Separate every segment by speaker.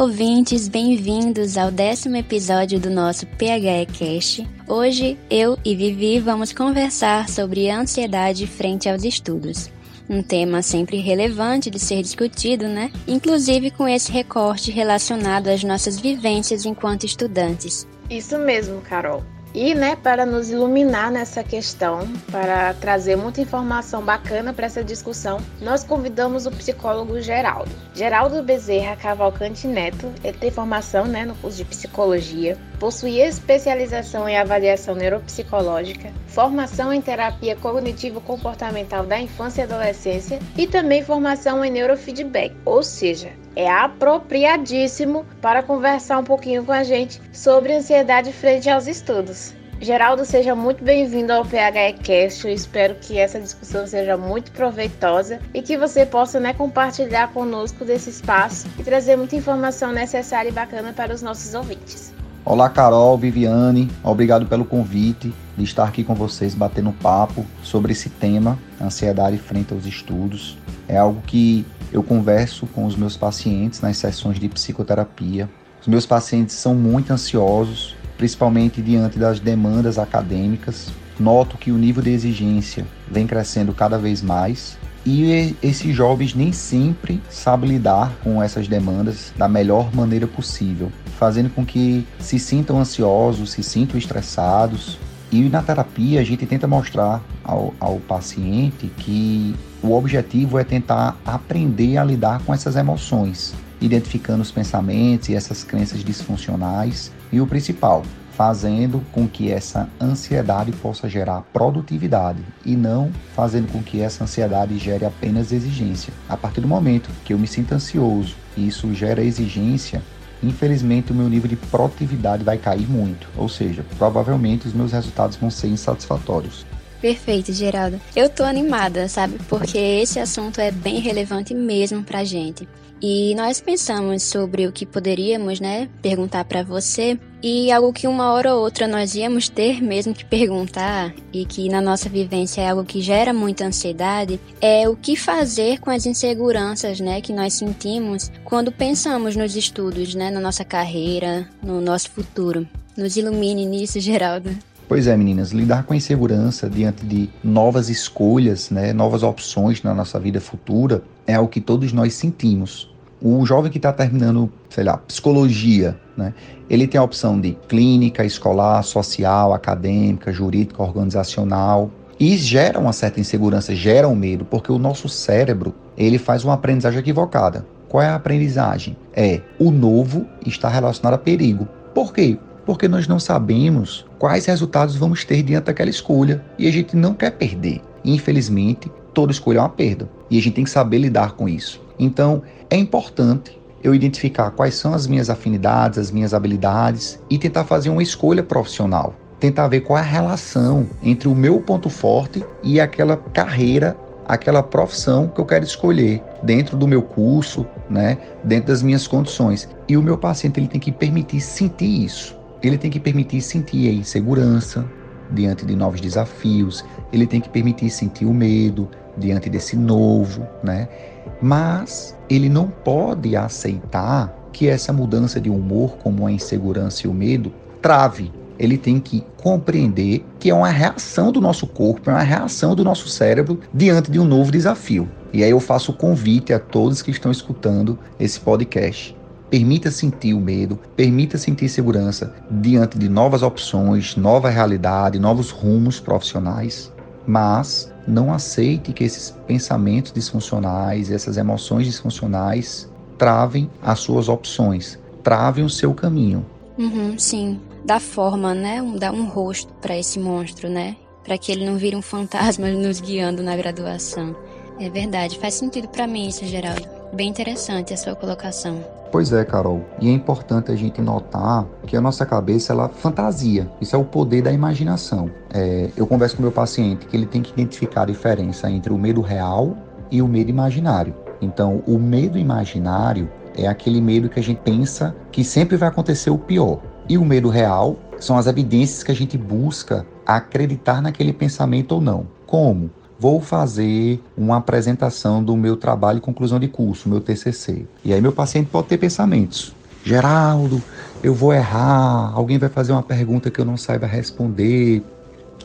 Speaker 1: Olá, ouvintes, bem-vindos ao décimo episódio do nosso PHE Cast. Hoje, eu e Vivi vamos conversar sobre ansiedade frente aos estudos. Um tema sempre relevante de ser discutido, né? Inclusive com esse recorte relacionado às nossas vivências enquanto estudantes.
Speaker 2: Isso mesmo, Carol. E, né, para nos iluminar nessa questão, para trazer muita informação bacana para essa discussão, nós convidamos o psicólogo Geraldo. Geraldo Bezerra Cavalcante Neto, ele tem formação né, no curso de psicologia, possui especialização em avaliação neuropsicológica, formação em terapia cognitivo-comportamental da infância e adolescência e também formação em neurofeedback, ou seja, é apropriadíssimo para conversar um pouquinho com a gente sobre ansiedade frente aos estudos. Geraldo, seja muito bem-vindo ao PHE Cast. Eu espero que essa discussão seja muito proveitosa e que você possa né, compartilhar conosco desse espaço e trazer muita informação necessária e bacana para os nossos ouvintes.
Speaker 3: Olá, Carol, Viviane, obrigado pelo convite de estar aqui com vocês batendo papo sobre esse tema, ansiedade frente aos estudos. É algo que eu converso com os meus pacientes nas sessões de psicoterapia. Os meus pacientes são muito ansiosos, principalmente diante das demandas acadêmicas. Noto que o nível de exigência vem crescendo cada vez mais e esses jovens nem sempre sabem lidar com essas demandas da melhor maneira possível, fazendo com que se sintam ansiosos, se sintam estressados. E na terapia a gente tenta mostrar ao, ao paciente que o objetivo é tentar aprender a lidar com essas emoções, identificando os pensamentos e essas crenças disfuncionais e o principal, fazendo com que essa ansiedade possa gerar produtividade e não fazendo com que essa ansiedade gere apenas exigência. A partir do momento que eu me sinto ansioso e isso gera exigência, infelizmente o meu nível de produtividade vai cair muito, ou seja, provavelmente os meus resultados vão ser insatisfatórios.
Speaker 1: Perfeito, Geraldo. Eu tô animada, sabe? Porque esse assunto é bem relevante mesmo pra gente. E nós pensamos sobre o que poderíamos, né, perguntar para você e algo que uma hora ou outra nós íamos ter mesmo que perguntar e que na nossa vivência é algo que gera muita ansiedade, é o que fazer com as inseguranças, né, que nós sentimos quando pensamos nos estudos, né, na nossa carreira, no nosso futuro. Nos ilumine nisso, Geraldo.
Speaker 3: Pois é, meninas, lidar com a insegurança diante de novas escolhas, né, novas opções na nossa vida futura é o que todos nós sentimos. O jovem que está terminando, sei lá, psicologia, né, ele tem a opção de clínica, escolar, social, acadêmica, jurídica, organizacional. E gera uma certa insegurança, gera um medo, porque o nosso cérebro ele faz uma aprendizagem equivocada. Qual é a aprendizagem? É o novo está relacionado a perigo. Por quê? Porque nós não sabemos quais resultados vamos ter diante daquela escolha e a gente não quer perder. Infelizmente, toda escolha é uma perda e a gente tem que saber lidar com isso. Então, é importante eu identificar quais são as minhas afinidades, as minhas habilidades e tentar fazer uma escolha profissional. Tentar ver qual é a relação entre o meu ponto forte e aquela carreira, aquela profissão que eu quero escolher dentro do meu curso, né, dentro das minhas condições. E o meu paciente ele tem que permitir sentir isso ele tem que permitir sentir a insegurança diante de novos desafios, ele tem que permitir sentir o medo diante desse novo, né? Mas ele não pode aceitar que essa mudança de humor, como a insegurança e o medo, trave. Ele tem que compreender que é uma reação do nosso corpo, é uma reação do nosso cérebro diante de um novo desafio. E aí eu faço o convite a todos que estão escutando esse podcast Permita sentir o medo, permita sentir segurança diante de novas opções, nova realidade, novos rumos profissionais, mas não aceite que esses pensamentos disfuncionais, essas emoções disfuncionais travem as suas opções, travem o seu caminho.
Speaker 1: Uhum, sim, dá forma, né? Dá um rosto para esse monstro, né? Para que ele não vire um fantasma nos guiando na graduação. É verdade, faz sentido para mim isso, Geraldo. Bem interessante a sua colocação.
Speaker 3: Pois é, Carol. E é importante a gente notar que a nossa cabeça ela fantasia. Isso é o poder da imaginação. É, eu converso com meu paciente que ele tem que identificar a diferença entre o medo real e o medo imaginário. Então, o medo imaginário é aquele medo que a gente pensa que sempre vai acontecer o pior. E o medo real são as evidências que a gente busca acreditar naquele pensamento ou não. Como? Vou fazer uma apresentação do meu trabalho e conclusão de curso, meu TCC. E aí meu paciente pode ter pensamentos. Geraldo, eu vou errar, alguém vai fazer uma pergunta que eu não saiba responder.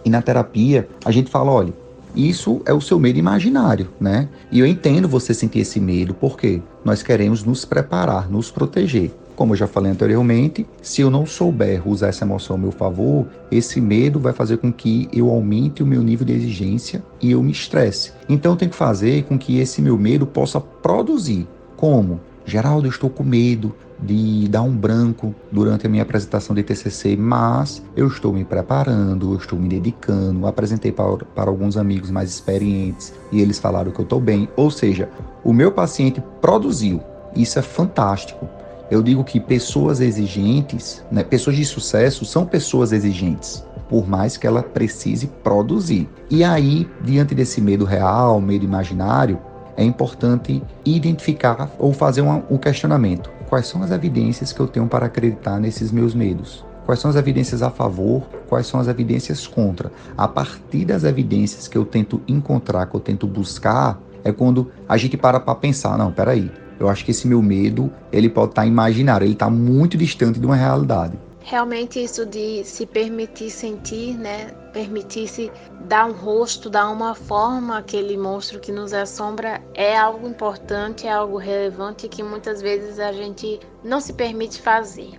Speaker 3: E na terapia, a gente fala, olha, isso é o seu medo imaginário, né? E eu entendo você sentir esse medo, porque nós queremos nos preparar, nos proteger. Como eu já falei anteriormente, se eu não souber usar essa emoção ao meu favor, esse medo vai fazer com que eu aumente o meu nível de exigência e eu me estresse. Então eu tenho que fazer com que esse meu medo possa produzir. Como? Geraldo, eu estou com medo de dar um branco durante a minha apresentação de TCC, mas eu estou me preparando, eu estou me dedicando, apresentei para, para alguns amigos mais experientes e eles falaram que eu estou bem. Ou seja, o meu paciente produziu. Isso é fantástico. Eu digo que pessoas exigentes, né, pessoas de sucesso são pessoas exigentes, por mais que ela precise produzir. E aí, diante desse medo real, medo imaginário, é importante identificar ou fazer um, um questionamento. Quais são as evidências que eu tenho para acreditar nesses meus medos? Quais são as evidências a favor? Quais são as evidências contra? A partir das evidências que eu tento encontrar, que eu tento buscar, é quando a gente para para pensar, não, peraí, eu acho que esse meu medo, ele pode estar tá imaginário, ele está muito distante de uma realidade.
Speaker 2: Realmente isso de se permitir sentir, né? Permitir-se dar um rosto, dar uma forma àquele monstro que nos assombra é algo importante, é algo relevante que muitas vezes a gente não se permite fazer.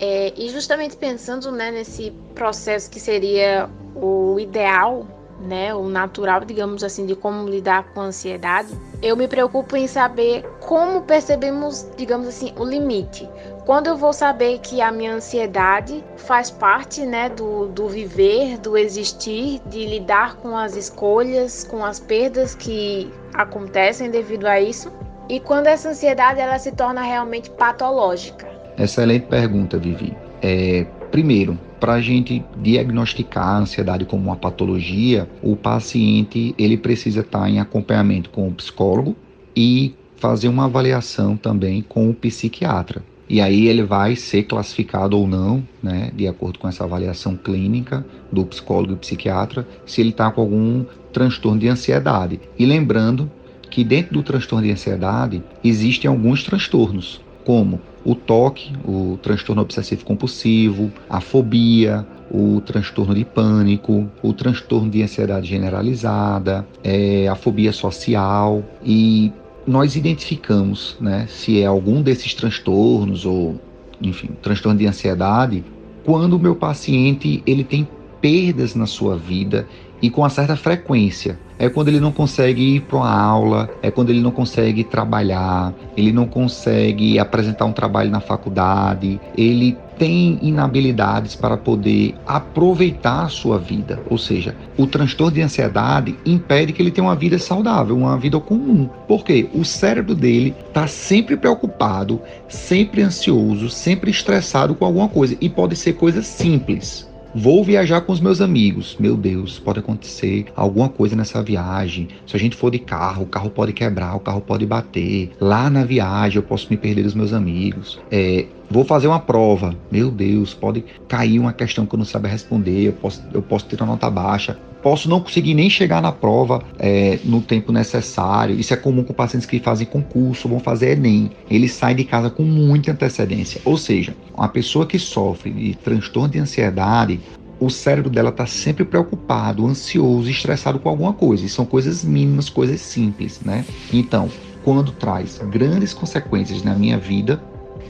Speaker 2: É, e justamente pensando né, nesse processo que seria o ideal né, o natural, digamos assim, de como lidar com a ansiedade, eu me preocupo em saber como percebemos, digamos assim, o limite. Quando eu vou saber que a minha ansiedade faz parte, né, do, do viver, do existir, de lidar com as escolhas, com as perdas que acontecem devido a isso, e quando essa ansiedade ela se torna realmente patológica.
Speaker 3: Excelente pergunta, Vivi. É, primeiro, para a gente diagnosticar a ansiedade como uma patologia, o paciente ele precisa estar em acompanhamento com o psicólogo e fazer uma avaliação também com o psiquiatra. E aí ele vai ser classificado ou não, né, de acordo com essa avaliação clínica do psicólogo e psiquiatra, se ele está com algum transtorno de ansiedade. E lembrando que dentro do transtorno de ansiedade existem alguns transtornos, como o toque, o transtorno obsessivo compulsivo, a fobia, o transtorno de pânico, o transtorno de ansiedade generalizada, é, a fobia social. E nós identificamos, né, se é algum desses transtornos ou, enfim, transtorno de ansiedade, quando o meu paciente ele tem perdas na sua vida e com uma certa frequência. É quando ele não consegue ir para uma aula, é quando ele não consegue trabalhar, ele não consegue apresentar um trabalho na faculdade, ele tem inabilidades para poder aproveitar a sua vida. Ou seja, o transtorno de ansiedade impede que ele tenha uma vida saudável, uma vida comum. Porque o cérebro dele está sempre preocupado, sempre ansioso, sempre estressado com alguma coisa. E pode ser coisas simples. Vou viajar com os meus amigos. Meu Deus, pode acontecer alguma coisa nessa viagem. Se a gente for de carro, o carro pode quebrar, o carro pode bater. Lá na viagem eu posso me perder dos meus amigos. É, vou fazer uma prova. Meu Deus, pode cair uma questão que eu não sabe responder. Eu posso, eu posso ter uma nota baixa posso não conseguir nem chegar na prova é, no tempo necessário. Isso é comum com pacientes que fazem concurso, vão fazer Enem. Eles saem de casa com muita antecedência. Ou seja, uma pessoa que sofre de transtorno de ansiedade, o cérebro dela está sempre preocupado, ansioso, estressado com alguma coisa. E são coisas mínimas, coisas simples, né? Então, quando traz grandes consequências na minha vida,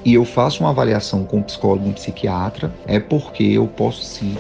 Speaker 3: e eu faço uma avaliação com um psicólogo, um psiquiatra, é porque eu posso sim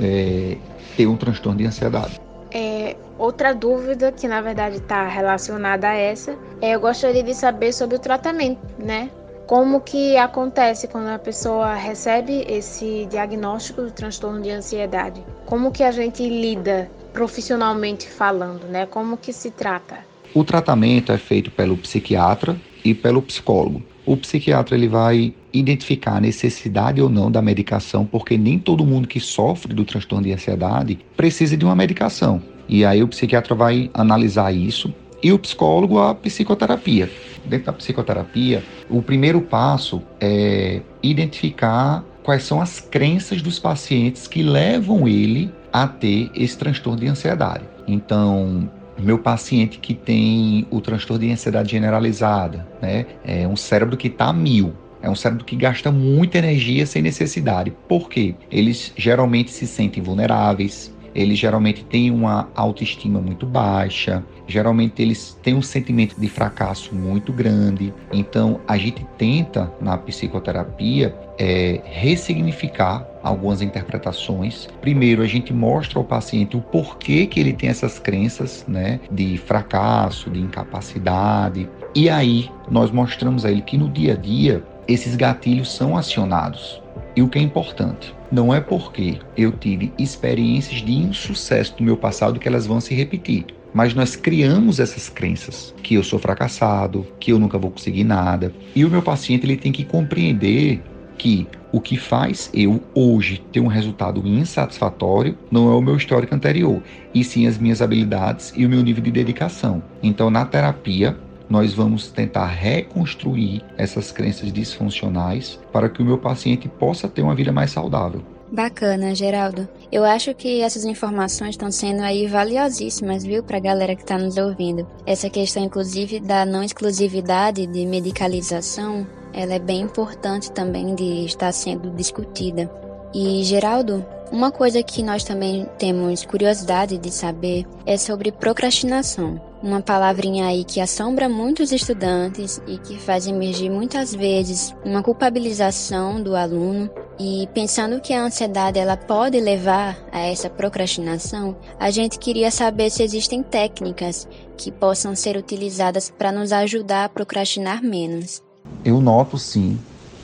Speaker 3: é, ter um transtorno de ansiedade.
Speaker 2: É, outra dúvida que na verdade está relacionada a essa é eu gostaria de saber sobre o tratamento, né? Como que acontece quando a pessoa recebe esse diagnóstico do transtorno de ansiedade? Como que a gente lida profissionalmente falando, né? Como que se trata?
Speaker 3: O tratamento é feito pelo psiquiatra e pelo psicólogo. O psiquiatra ele vai identificar a necessidade ou não da medicação, porque nem todo mundo que sofre do transtorno de ansiedade precisa de uma medicação. E aí o psiquiatra vai analisar isso e o psicólogo a psicoterapia. Dentro da psicoterapia, o primeiro passo é identificar quais são as crenças dos pacientes que levam ele a ter esse transtorno de ansiedade. Então, meu paciente que tem o transtorno de ansiedade generalizada, né? É um cérebro que está mil. É um cérebro que gasta muita energia sem necessidade. Por quê? Eles geralmente se sentem vulneráveis, eles geralmente têm uma autoestima muito baixa, geralmente eles têm um sentimento de fracasso muito grande. Então, a gente tenta na psicoterapia é, ressignificar algumas interpretações. Primeiro, a gente mostra ao paciente o porquê que ele tem essas crenças, né, de fracasso, de incapacidade. E aí, nós mostramos a ele que no dia a dia esses gatilhos são acionados. E o que é importante, não é porque eu tive experiências de insucesso do meu passado que elas vão se repetir. Mas nós criamos essas crenças, que eu sou fracassado, que eu nunca vou conseguir nada. E o meu paciente ele tem que compreender que o que faz eu hoje ter um resultado insatisfatório não é o meu histórico anterior, e sim as minhas habilidades e o meu nível de dedicação. Então, na terapia, nós vamos tentar reconstruir essas crenças disfuncionais para que o meu paciente possa ter uma vida mais saudável.
Speaker 1: Bacana, Geraldo. Eu acho que essas informações estão sendo aí valiosíssimas, viu, para a galera que está nos ouvindo. Essa questão, inclusive, da não exclusividade de medicalização, ela é bem importante também de estar sendo discutida. E, Geraldo, uma coisa que nós também temos curiosidade de saber é sobre procrastinação. Uma palavrinha aí que assombra muitos estudantes e que faz emergir muitas vezes uma culpabilização do aluno. E pensando que a ansiedade ela pode levar a essa procrastinação, a gente queria saber se existem técnicas que possam ser utilizadas para nos ajudar a procrastinar menos.
Speaker 3: Eu noto sim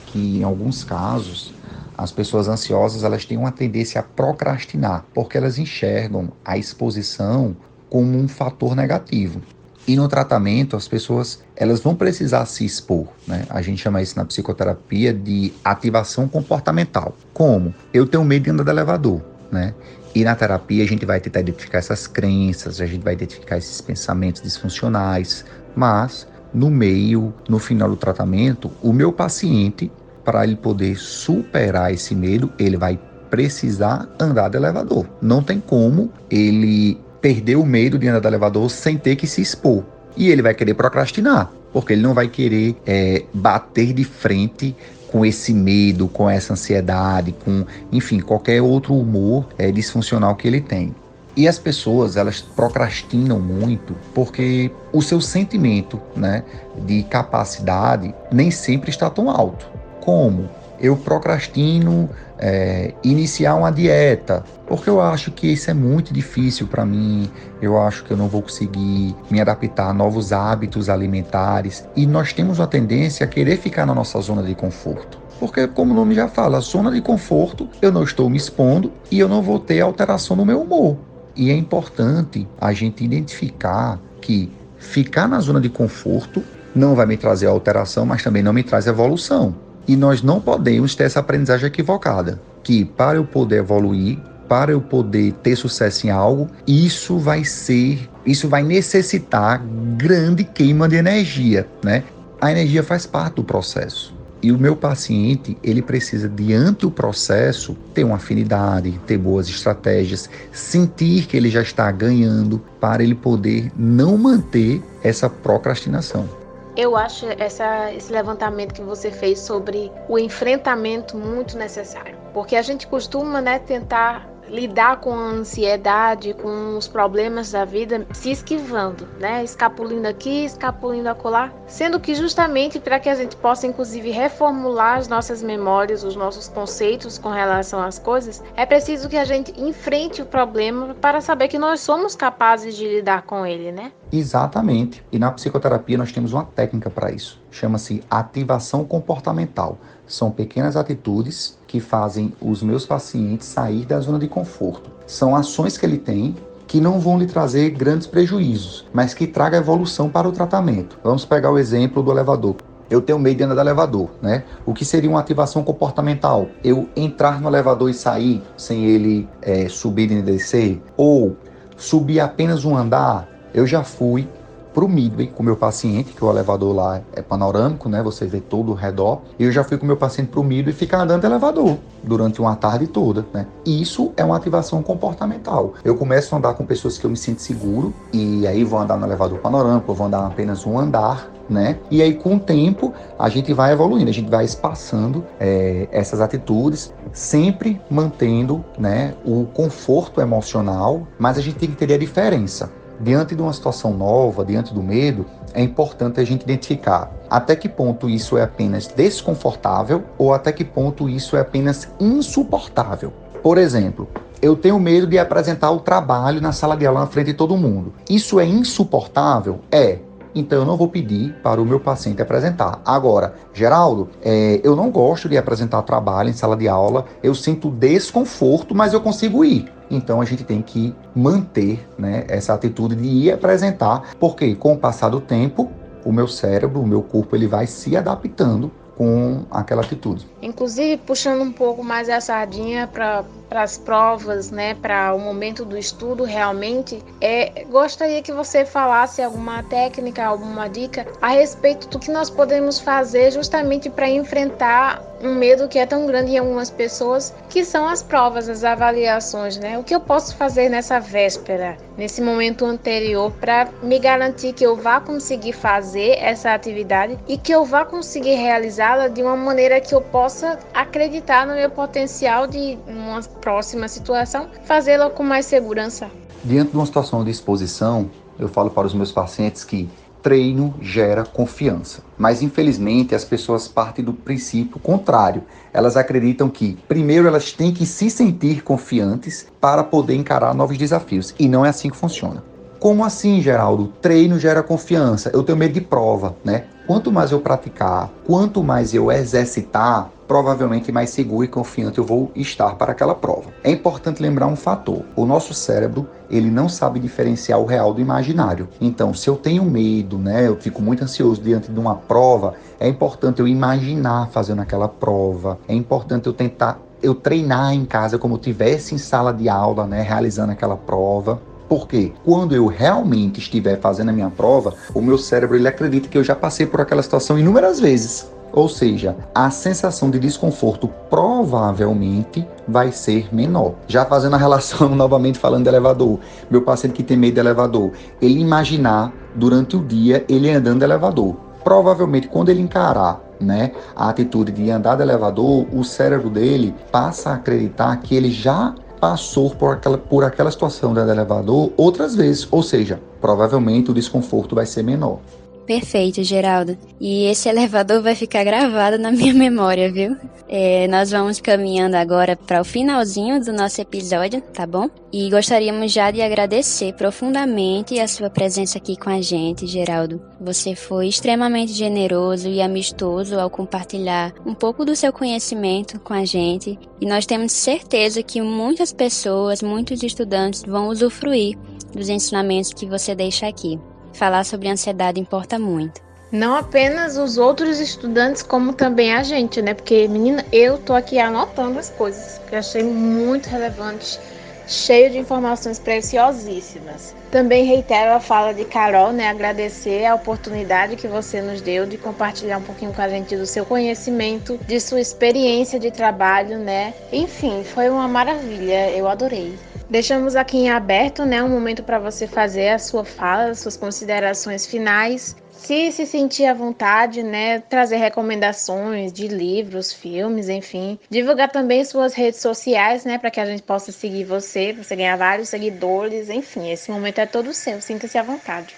Speaker 3: que em alguns casos as pessoas ansiosas elas têm uma tendência a procrastinar, porque elas enxergam a exposição como um fator negativo. E no tratamento, as pessoas elas vão precisar se expor. Né? A gente chama isso na psicoterapia de ativação comportamental. Como? Eu tenho medo de andar de elevador. Né? E na terapia a gente vai tentar identificar essas crenças, a gente vai identificar esses pensamentos disfuncionais, mas no meio, no final do tratamento, o meu paciente para ele poder superar esse medo, ele vai precisar andar de elevador. Não tem como ele perder o medo de andar de elevador sem ter que se expor. E ele vai querer procrastinar, porque ele não vai querer é, bater de frente com esse medo, com essa ansiedade, com, enfim, qualquer outro humor é, disfuncional que ele tem. E as pessoas, elas procrastinam muito porque o seu sentimento né, de capacidade nem sempre está tão alto. Como? Eu procrastino é, iniciar uma dieta, porque eu acho que isso é muito difícil para mim. Eu acho que eu não vou conseguir me adaptar a novos hábitos alimentares. E nós temos uma tendência a querer ficar na nossa zona de conforto. Porque, como o nome já fala, zona de conforto, eu não estou me expondo e eu não vou ter alteração no meu humor. E é importante a gente identificar que ficar na zona de conforto não vai me trazer alteração, mas também não me traz evolução. E nós não podemos ter essa aprendizagem equivocada, que para eu poder evoluir, para eu poder ter sucesso em algo, isso vai ser, isso vai necessitar grande queima de energia, né? A energia faz parte do processo. E o meu paciente, ele precisa, diante do processo, ter uma afinidade, ter boas estratégias, sentir que ele já está ganhando para ele poder não manter essa procrastinação.
Speaker 2: Eu acho essa, esse levantamento que você fez sobre o enfrentamento muito necessário, porque a gente costuma né, tentar lidar com a ansiedade, com os problemas da vida, se esquivando, né? Escapulindo aqui, escapulindo acolá, sendo que justamente para que a gente possa inclusive reformular as nossas memórias, os nossos conceitos com relação às coisas, é preciso que a gente enfrente o problema para saber que nós somos capazes de lidar com ele, né?
Speaker 3: Exatamente. E na psicoterapia nós temos uma técnica para isso. Chama-se ativação comportamental. São pequenas atitudes que fazem os meus pacientes sair da zona de conforto. São ações que ele tem que não vão lhe trazer grandes prejuízos, mas que traga evolução para o tratamento. Vamos pegar o exemplo do elevador. Eu tenho medo de andar de elevador, né? O que seria uma ativação comportamental? Eu entrar no elevador e sair sem ele é, subir e descer? Ou subir apenas um andar? Eu já fui pro Midway com o meu paciente, que o elevador lá é panorâmico, né? Você vê todo o redor. E eu já fui com o meu paciente pro Midway ficar andando elevador durante uma tarde toda, né? Isso é uma ativação comportamental. Eu começo a andar com pessoas que eu me sinto seguro e aí vou andar no elevador panorâmico, vou andar apenas um andar, né? E aí, com o tempo, a gente vai evoluindo, a gente vai espaçando é, essas atitudes, sempre mantendo né, o conforto emocional, mas a gente tem que ter a diferença. Diante de uma situação nova, diante do medo, é importante a gente identificar até que ponto isso é apenas desconfortável ou até que ponto isso é apenas insuportável. Por exemplo, eu tenho medo de apresentar o trabalho na sala de aula na frente de todo mundo. Isso é insuportável? É então eu não vou pedir para o meu paciente apresentar. Agora, Geraldo, é, eu não gosto de apresentar trabalho em sala de aula, eu sinto desconforto, mas eu consigo ir. Então a gente tem que manter né, essa atitude de ir apresentar, porque com o passar do tempo, o meu cérebro, o meu corpo, ele vai se adaptando com aquela atitude.
Speaker 2: Inclusive, puxando um pouco mais a sardinha para as provas, né, para o momento do estudo, realmente, é, gostaria que você falasse alguma técnica, alguma dica a respeito do que nós podemos fazer justamente para enfrentar um medo que é tão grande em algumas pessoas, que são as provas, as avaliações, né? O que eu posso fazer nessa véspera, nesse momento anterior, para me garantir que eu vá conseguir fazer essa atividade e que eu vá conseguir realizá-la de uma maneira que eu possa acreditar no meu potencial de, uma próxima situação, fazê-la com mais segurança.
Speaker 3: Diante de uma situação de exposição, eu falo para os meus pacientes que treino gera confiança. Mas infelizmente as pessoas partem do princípio contrário. Elas acreditam que primeiro elas têm que se sentir confiantes para poder encarar novos desafios. E não é assim que funciona. Como assim, Geraldo? Treino gera confiança. Eu tenho medo de prova, né? Quanto mais eu praticar, quanto mais eu exercitar, provavelmente mais seguro e confiante eu vou estar para aquela prova. É importante lembrar um fator: o nosso cérebro ele não sabe diferenciar o real do imaginário. Então, se eu tenho medo, né, eu fico muito ansioso diante de uma prova, é importante eu imaginar fazendo aquela prova. É importante eu tentar eu treinar em casa como tivesse em sala de aula, né, realizando aquela prova. Porque quando eu realmente estiver fazendo a minha prova, o meu cérebro ele acredita que eu já passei por aquela situação inúmeras vezes. Ou seja, a sensação de desconforto provavelmente vai ser menor. Já fazendo a relação novamente falando de elevador, meu paciente que tem medo de elevador, ele imaginar durante o dia ele andando de elevador. Provavelmente quando ele encarar né, a atitude de andar de elevador, o cérebro dele passa a acreditar que ele já passou por aquela, por aquela situação de elevador outras vezes, ou seja, provavelmente o desconforto vai ser menor.
Speaker 1: Perfeito, Geraldo. E esse elevador vai ficar gravado na minha memória, viu? É, nós vamos caminhando agora para o finalzinho do nosso episódio, tá bom? E gostaríamos já de agradecer profundamente a sua presença aqui com a gente, Geraldo. Você foi extremamente generoso e amistoso ao compartilhar um pouco do seu conhecimento com a gente. E nós temos certeza que muitas pessoas, muitos estudantes vão usufruir dos ensinamentos que você deixa aqui falar sobre ansiedade importa muito.
Speaker 2: Não apenas os outros estudantes, como também a gente, né? Porque, menina, eu tô aqui anotando as coisas que eu achei muito relevantes, cheio de informações preciosíssimas. Também reitero a fala de Carol, né? Agradecer a oportunidade que você nos deu de compartilhar um pouquinho com a gente do seu conhecimento, de sua experiência de trabalho, né? Enfim, foi uma maravilha, eu adorei. Deixamos aqui em aberto, né, um momento para você fazer a sua fala, as suas considerações finais. Se se sentir à vontade, né, trazer recomendações de livros, filmes, enfim, divulgar também suas redes sociais, né, para que a gente possa seguir você, você ganhar vários seguidores, enfim, esse momento é todo seu. Sinta-se à vontade.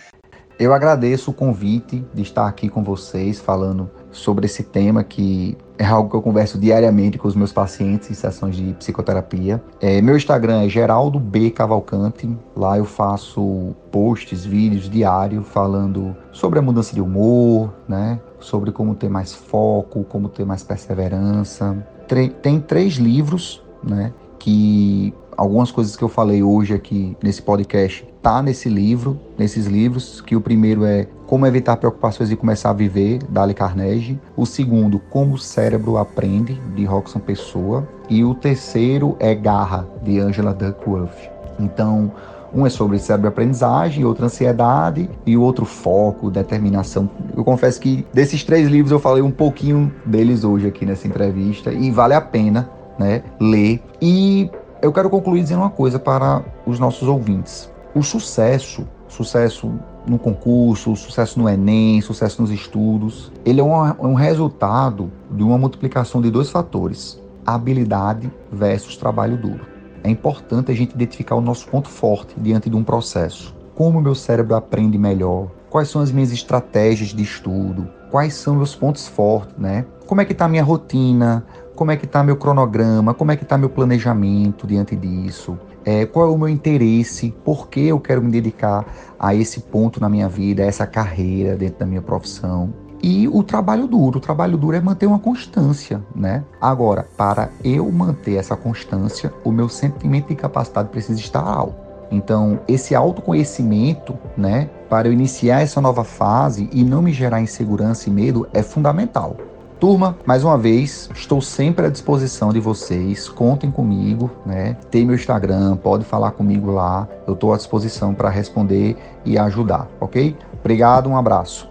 Speaker 3: Eu agradeço o convite de estar aqui com vocês falando sobre esse tema que é algo que eu converso diariamente com os meus pacientes em sessões de psicoterapia. É, meu Instagram é Geraldo B Cavalcante. Lá eu faço posts, vídeos diários falando sobre a mudança de humor, né? Sobre como ter mais foco, como ter mais perseverança. Tem três livros, né? Que algumas coisas que eu falei hoje aqui nesse podcast tá nesse livro, nesses livros, que o primeiro é Como evitar preocupações e começar a viver, Dale Carnegie. O segundo, Como o cérebro aprende, de Roxanne Pessoa. E o terceiro é Garra, de Angela Duckworth. Então, Um é sobre cérebro-aprendizagem, outro ansiedade e o outro foco, determinação. Eu confesso que desses três livros eu falei um pouquinho deles hoje aqui nessa entrevista e vale a pena, né, ler. E eu quero concluir dizendo uma coisa para os nossos ouvintes. O sucesso, sucesso no concurso, sucesso no Enem, sucesso nos estudos, ele é um, um resultado de uma multiplicação de dois fatores: habilidade versus trabalho duro. É importante a gente identificar o nosso ponto forte diante de um processo. Como o meu cérebro aprende melhor? Quais são as minhas estratégias de estudo? Quais são meus pontos fortes, né? Como é que está a minha rotina? Como é que está meu cronograma? Como é que está meu planejamento diante disso? É, qual é o meu interesse? Por que eu quero me dedicar a esse ponto na minha vida, a essa carreira dentro da minha profissão? E o trabalho duro. O trabalho duro é manter uma constância, né? Agora, para eu manter essa constância, o meu sentimento de capacidade precisa estar alto. Então, esse autoconhecimento, né, para eu iniciar essa nova fase e não me gerar insegurança e medo é fundamental. Turma, mais uma vez, estou sempre à disposição de vocês. Contem comigo, né? Tem meu Instagram, pode falar comigo lá. Eu estou à disposição para responder e ajudar, ok? Obrigado, um abraço.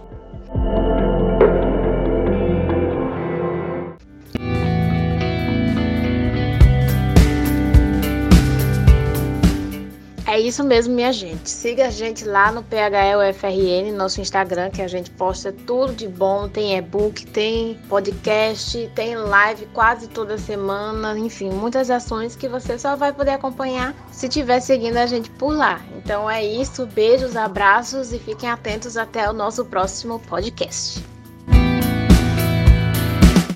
Speaker 2: Isso mesmo, minha gente. Siga a gente lá no PHLFRN, nosso Instagram, que a gente posta tudo de bom. Tem e-book, tem podcast, tem live quase toda semana. Enfim, muitas ações que você só vai poder acompanhar se estiver seguindo a gente por lá. Então é isso. Beijos, abraços e fiquem atentos até o nosso próximo podcast.